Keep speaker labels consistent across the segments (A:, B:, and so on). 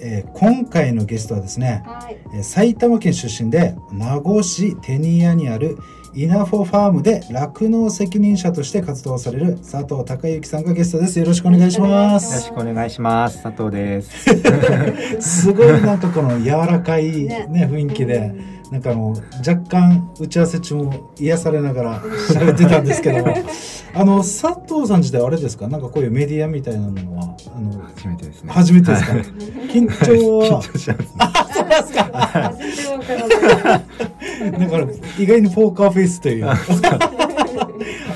A: えー今回のゲストはですね、
B: はい。
A: えー埼玉県出身で名護市テニアにあるイナフォファームで酪農責任者として活動される佐藤孝之さんがゲストですよろしくお願いします
C: よろしくお願いします。佐藤です。
A: すごいなんかこの柔らかいね
B: ね
A: 雰囲気でなんかあの若干打ち合わせ中も癒されながら喋ってたんですけどもあの佐藤さん自体はあれですか？なんかこういうメディアみたいなのはあの
C: 初めてですね。
A: 初めてですか、
C: は い
A: 緊張は？
C: 緊張します、ね。
A: そうなんですか。だから意外にポーカーフェイスという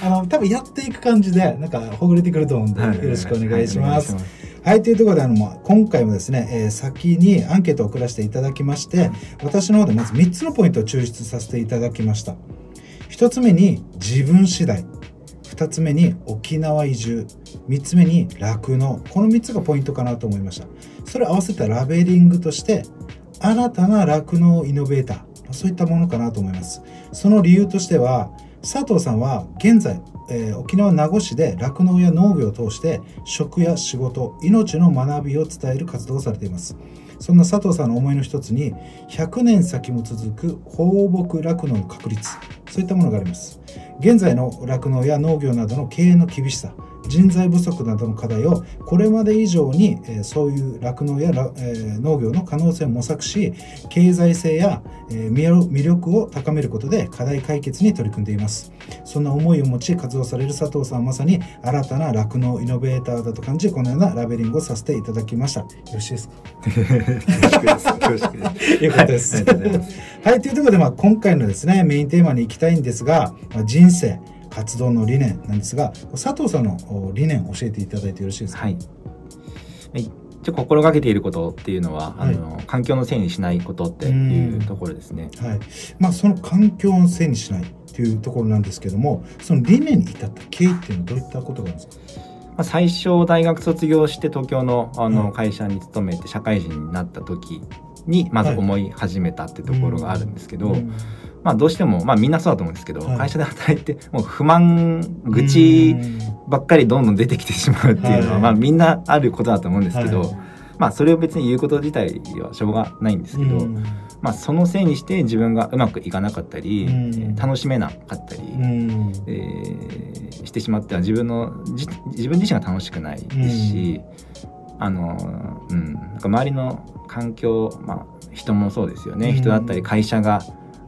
A: あの多分やっていく感じでなんかほぐれてくると思うんで、
C: はい
A: よろしくお願いします。
C: は
A: はい、というところであの、まあ、今回もですね、えー先にアンケートを送らせていただきまして、私の方でまず3つのポイントを抽出させていただきました。1つ目に自分次第。2つ目に沖縄移住。3つ目に酪農。この3つがポイントかなと思いました。それを合わせたラベリングとして、新たな酪農イノベーター。そういったものかなと思います。その理由としては、佐藤さんは現在、えー沖縄名護市で酪農や農業を通して食や仕事命の学びを伝える活動をされていますそんな佐藤さんの思いの一つに100年先も続く放牧酪農の確立そういったものがあります現在の酪農や農業などの経営の厳しさ人材不足などの課題をこれまで以上に、えーそういう酪農や、らえー農業の可能性を模索し経済性や、えー魅力魅力を高めることで課題解決に取り組んでいますそんな思いを持ち活動される佐藤さんはまさに新たな酪農イノベーターだと感じこのようなラベリングをさせていただきましたよろしいですか？
C: い。恐縮です。恐縮で
A: です
C: はい。
A: はい、というところで、まあ、今回のですね、メインテーマに行きたいんですが、まあ、人生、活動の理念なんですが、佐藤さんのお理念を教えていただいてよろしいですか？
C: はい。はい。一応心がけていることっていうのは、
A: はい
C: あの環境のせいにしないことっていうところですね。
A: はい。まあ、その環境のせいにしないというところなんですけども、その理念に至った経緯っていうのはどういったことがあるんですか？
C: まあ、最初大学卒業して東京のあ
A: はい
C: の会社に勤めて社会人になった時にまず思い始めたってところがあるんですけど、
A: うん。
C: まあどうしてもまあみんなそうだと思うんですけど、
A: はい。
C: 会社で働いてもう不満愚痴ばっかりどんどん出てきてしまうっていうのは、
A: はい。
C: まあみんなあることだと思うんですけど、
A: はい。
C: まあそれを別に言うこと自体はしょうがないんですけど、
A: うん。
C: まあそのせいにして自分がうまくいかなかったり、
A: うん。
C: 楽しめなかったり、
A: うん。
C: えーしてしまっては自分のじ自分自身が楽しくないですし、あのうんなんか周りの環境まあ人もそうですよね、
A: うん。
C: 人だったり会社が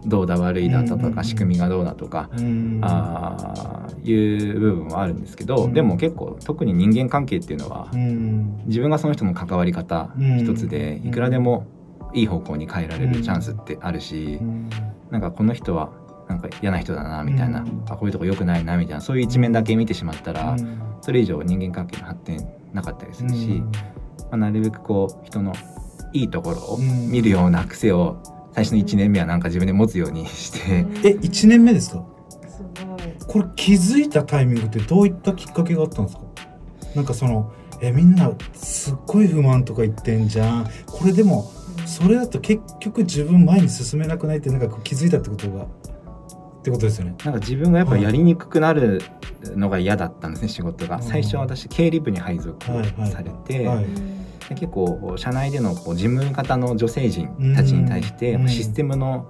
C: どうだ悪いだとか、
A: うん
C: 仕組みがどうだとか、
A: うん。
C: あーいう部分はあるんですけど、
A: うん。
C: でも結構特に人間関係っていうのは、
A: うん。
C: 自分がその人の関わり方
A: うん。
C: 一つでいくらでもいい方向に変えられるチャンスってあるし、
A: うん。
C: なんかこの人はなんか嫌な人だなみたいな、
A: うん。
C: あこういうとこ良くないなみたいなそういう一面だけ見てしまったら、
A: うん。
C: それ以上人間関係の発展なかったりするし、まあ、なるべくこう人のいいところを
A: うん。
C: 見るような癖を最初の1年目はなんか自分で持つようにして、
A: え1年目ですか？
B: すごい。
A: これ気づいたタイミングってどういったきっかけがあったんですか？なんかそのえみんなすっごい不満とか言ってんじゃん。これでもそれだと結局自分前に進めなくないってなんかこう気づいたってことがってことですよね。
C: なんか自分がやっぱやりにくくなるのが嫌だったんですね仕事が。
A: うん。
C: 最初私経理部に配属
A: はいはい。
C: されて、
A: はい。
C: で結構社内でのこう事務方の女性陣たちに対して
A: うん。
C: システムの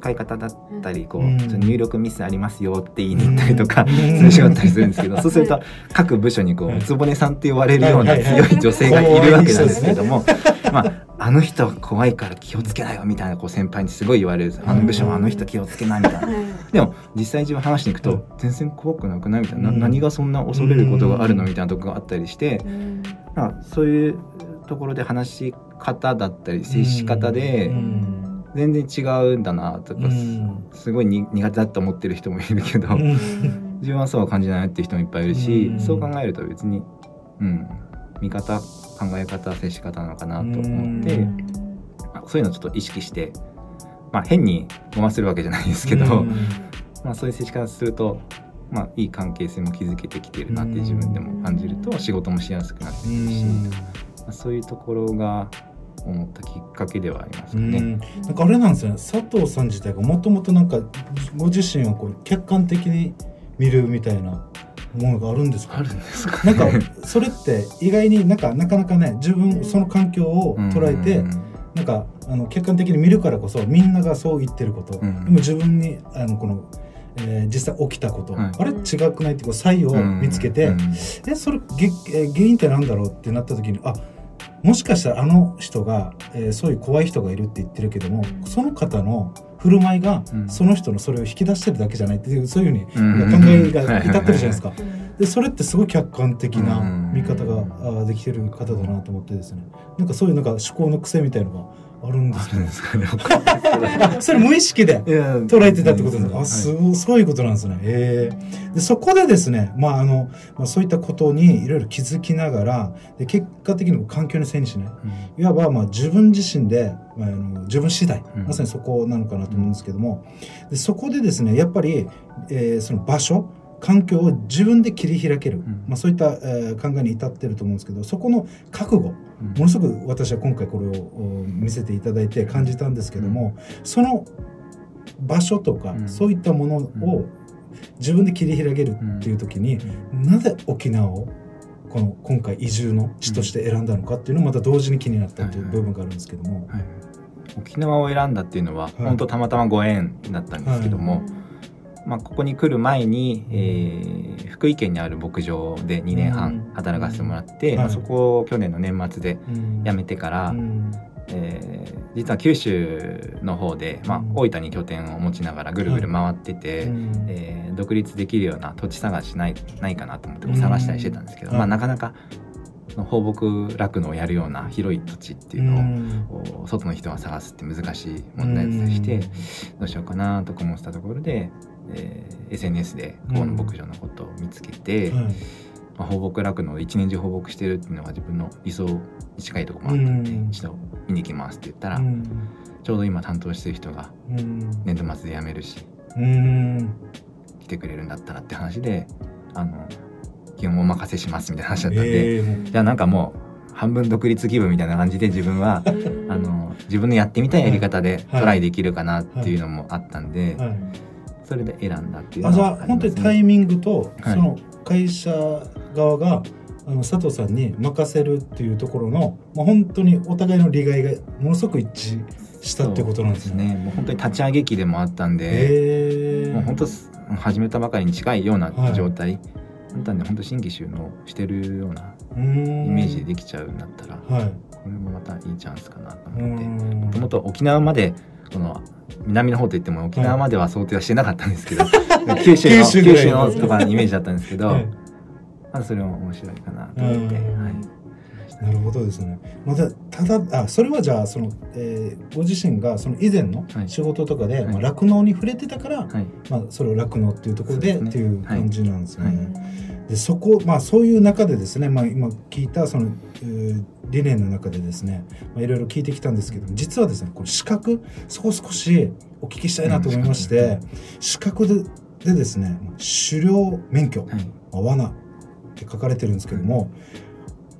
C: 使い方だったりこう
A: うん。
C: 入力ミスありますよって言いに行ったりとか
A: うん。
C: する仕事だったりするんですけど そうすると各部署にこ
A: はいう
C: つぼねさんって呼ばれるような強い女性がいるわけなんですけどもまああの人は怖いから気をつけないよみたいなこう先輩にすごい言われる。あの部署はあの人気をつけないみたいな。でも実際自分話しに行く
A: うん。
C: と全然怖くなくないみたいな、何がそんな恐れることがあるのみたいなとこがあったりして、あ、そういうところで話し方だったり接し方
A: う
C: で
A: ん
C: 全然違うんだなとか、
A: うん。
C: すごいに苦手だと思ってる人もいるけど、
A: うん。
C: 自分はそうは感じないっていう人もいっぱいいるし、
A: うん。
C: そう考えると別に、うん、見方考え方接し方なのかなと思って、そういうのをちょっと意識して、まあ、変にごまするわけじゃないですけど、
A: うん。
C: まあ、そういう接し方すると、まあ、いい関係性も築けてきてるなって自分でも感じると仕事もしやすくなってくるし、まあ、そういうところが思ったきっかけではありますかね。
A: うん。なんかあれなんですよね。佐藤さん自体がもともとなんかご自身をこう客観的に見るみたいなものがあるんですか？
C: あるんですか
A: な
C: ね
A: んかそれって意外になんかなかなかね自分その環境を捉えて
C: うん。
A: なんかあの客観的に見るからこそみんながそう言ってること、
C: うん。
A: でも自分にあのこの、えー実際起きたこと、
C: はい。
A: あれ違くないってこう差異を見つけて、
C: うん。
A: えそれげえー原因ってなんだろうってなった時にあもしかしたらあの人が、えーそういう怖い人がいるって言ってるけどもその方の振る舞いが
C: うん。
A: その人のそれを引き出してるだけじゃないっていうそういうふうに
C: うん。
A: 考えが至ってるじゃないですか。
B: うん。
A: でそれってすごい客観的な
C: うん。
A: 見方ができてる方だなと思ってですね。なんかそういうなんか思考の癖みたいのが
C: あるんですかね。
A: それ無意識で捉えてたってことですね。あ、
C: はい
A: すごそういうことなんですね。ええ。で、そこでですね、まあ、あの、まあ、そういったことにいろいろ気づきながら、で、結果的に環境のせいにしない。いわば、まあ、自分自身で、まあ、あの自分次第、
C: うん。
A: まさにそこなのかなと思うんですけども、でそこでですね、やっぱり、えーその場所、環境を自分で切り開ける、
C: ん。
A: まあ、そういった、えー考えに至ってると思うんですけど、そこの覚悟、
C: うん
A: ものすごく私は今回これをお見せていただいて感じたんですけども、その場所とか、
C: うん。
A: そういったものを自分で切り開けるっていう時に、なぜ沖縄をこの今回移住の地として選んだのかっていうのもまた同時に気になったっていう部分があるんですけども。
C: はい沖縄を選んだっていうのは、
A: い
C: 本当たまたまご縁だったんですけども、まあ、ここに来る前に、えー福井県にある牧場で2年半働かせてもらって、まあ、そこを去年の年末で
A: うん。
C: 辞めてから、
A: うん。
C: えー実は九州の方で、まあ
A: うん、
C: 大分に拠点を持ちながらぐるぐる回ってて、
A: うん。
C: えー独立できるような土地探しないないかなと思って探したりしてたんですけど、
A: はい
C: まあ、なかなか放牧酪農をやるような広い土地っていうのを、外の人が探すって難しい問題でして、どうしようかなとか思ってたところで、えー SNS でここの牧場のことを見つけて、
A: はい。
C: まあ、放牧酪農を一年中放牧してるっていうのが自分の理想に近いところもあったんで、
A: うん。
C: 一度見に行きますって言ったら、
A: うん。
C: ちょうど今担当してる人が
A: うん。
C: 年度末で辞めるし
A: うん。
C: 来てくれるんだったらって話であの基本お任せしますみたいな話だったんで、
A: えー。
C: じゃあなんかもう半分独立気分みたいな感じで自分はあの自分のやってみたいやり方で
A: はい。
C: トライできるかなっていうのもあったんで、
A: はい
C: それで選んだっていう
A: あじゃあ本当にタイミングと、
C: はい。
A: その会社側があの佐藤さんに任せるっていうところの、まあ、本当にお互いの利害がものすごく一致したってことなんです
C: そう
A: ね。
C: もう本当に立ち上げ期でもあったんで、もう本当す始めたばかりに近いような
A: はい。
C: 状態、だったんで本当新規収納してるような
A: イ
C: イメージでできちゃうんだったら、こ
A: はい。
C: れもまたいいチャンスかなと
A: う
C: 思って。
A: ん。
C: もともと沖縄までこの南の方といっても沖縄までは想定はしてなかったんですけど、九州の
A: 九州
C: の。とかのイメージだったんですけど、
A: はい。
C: まずそれも面白いかなと思って、
A: うん。
C: はい、
A: なるほどですね。またただあそれはじゃあその、えーご自身がその以前の
C: はい。
A: 仕事とかで
C: はい。
A: まあ酪農、に触れてたから、
C: はい。
A: まあ、それを酪農っていうところで
C: ね。
A: っていう感じなんですね。
C: はい
A: でそこまあそういう中でですね、まあ、今聞いたその、えー理念の中でですね、まあ、いろいろ聞いてきたんですけど実はですねこの資格そこを少しお聞きしたいなと思いまして、資格ででですね狩猟免許、
C: はい。
A: まあ罠って書かれてるんですけども、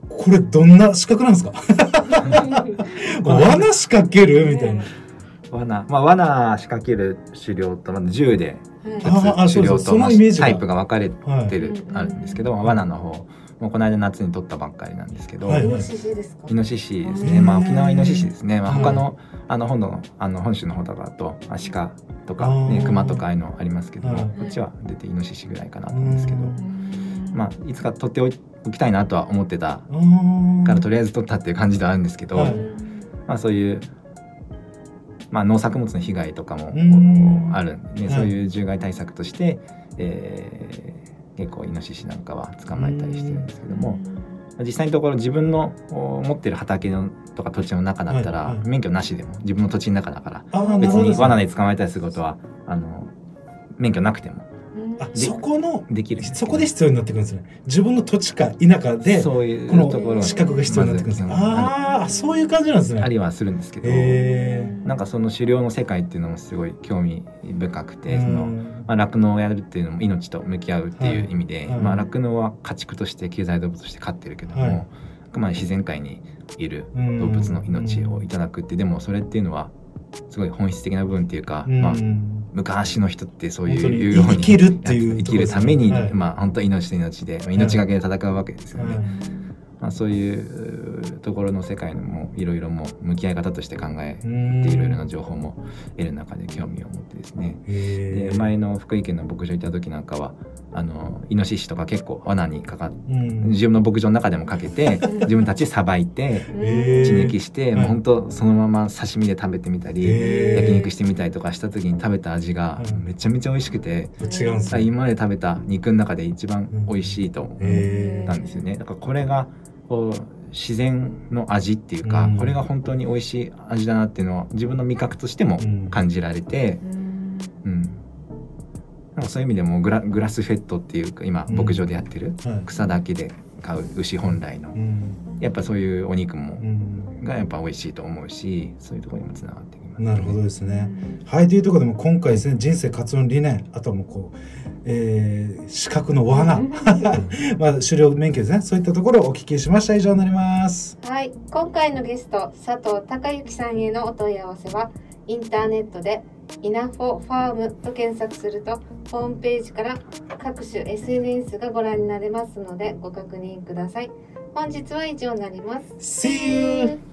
A: これどんな資格なんですか？罠。仕掛ける？みたいな。
C: 罠。まあ罠仕掛ける狩猟とまず銃で狩猟とまあ
A: のイメージが。
C: タイプが分かれ
A: はい
C: てる、
B: うん
C: あるんですけど、罠の方。もうこの間夏に取ったばっかりなんですけど、
A: はい。
B: イノシシですか？
C: イノシシです
B: へ
C: ね。
B: ー
C: まあ沖縄イノシシですね。まあ
A: はい
C: 他の、あの本のあの本州の方とかだとアシカとか、ね、クマとかああいうのありますけども、
A: はい。
C: こっちは出てイノシシぐらいかなと思うんですけど、
A: うん。
C: まあいつか取っておきたいなとは思ってたからとりあえず取ったっていう感じではあるんですけど、
A: はい。
C: まあそういう。まあ、農作物の被害とかも
A: うん。
C: あるんで、ね。
A: はい。
C: そういう獣害対策として、えー結構イノシシなんかは捕まえたりしてるんですけども、実際のところ自分のお持ってる畑のとか土地の中だったら、免許なしでも自分の土地の中だから別に罠で捕まえたりすることはあの免許なくても
A: あそこの
C: できる。
A: そこで必要になってくるんですね。自分の土地か田舎で
C: そういう
A: この
C: ところ
A: 資格が必要になってくるんですああそういう感じなんですね。
C: ありはするんですけど、
A: へ
C: なんかその狩猟の世界っていうのもすごい興味深くて、
A: え
C: そのまあ酪農をやるっていうのも命と向き合うっていう意味で、
A: はいはい
C: まあ酪農は家畜として経済動物として飼ってるけども、
A: はい。
C: あくまで自然界にいる
A: 動
C: 動物の命をいただくってでもそれっていうのはすごい本質的な部分っていうか、まあ、昔の人ってそういうように
A: 生きるっていう
C: 生きるために、
A: はい。
C: まあ本当命と命で命がけで戦うわけですよね。
A: はい
C: まあ、そういうところの世界のもいろいろも向き合い方として考えて
A: うん
C: いろいろな情報も得る中で興味を持ってですね。で前の福井県の牧場行った時なんかはあのイノシシとか結構罠にかかっ
A: うん。
C: 自分の牧場の中でもかけて自分たちでさばいて血抜きして、
A: はい。
C: もう本当そのまま刺身で食べてみたり、焼肉してみたりとかした時に食べた味が
A: はい。
C: めちゃめちゃ美味しくて、今まで食べた肉の中で一番美味しいと思
A: へ
C: ったんですよね。だからこれがこう自然の味っていうか、
A: うん。
C: これが本当に美味しい味だなっていうのは自分の味覚としても感じられて、うん。なんかそういう意味でもグラグラスフェットっていうか今
A: うん。
C: 牧場でやってる
A: はい。
C: 草だけで飼う牛本来の
A: うん。
C: やっぱそういうお肉も
A: うん。
C: がやっぱ美味しいと思うしそういうところにもつながって
A: なるほどですね。はいというところでも今回ですね人生活論理念あとはもうこう、えー資格の罠 まあ狩猟免許ですねそういったところをお聞きしました以上になります。
B: はい、今回のゲスト佐藤孝之さんへのお問い合わせはインターネットで「イナフォファーム」と検索するとホームページから各種 SNS がご覧になれますのでご確認ください。本日は以上になります。
A: See you!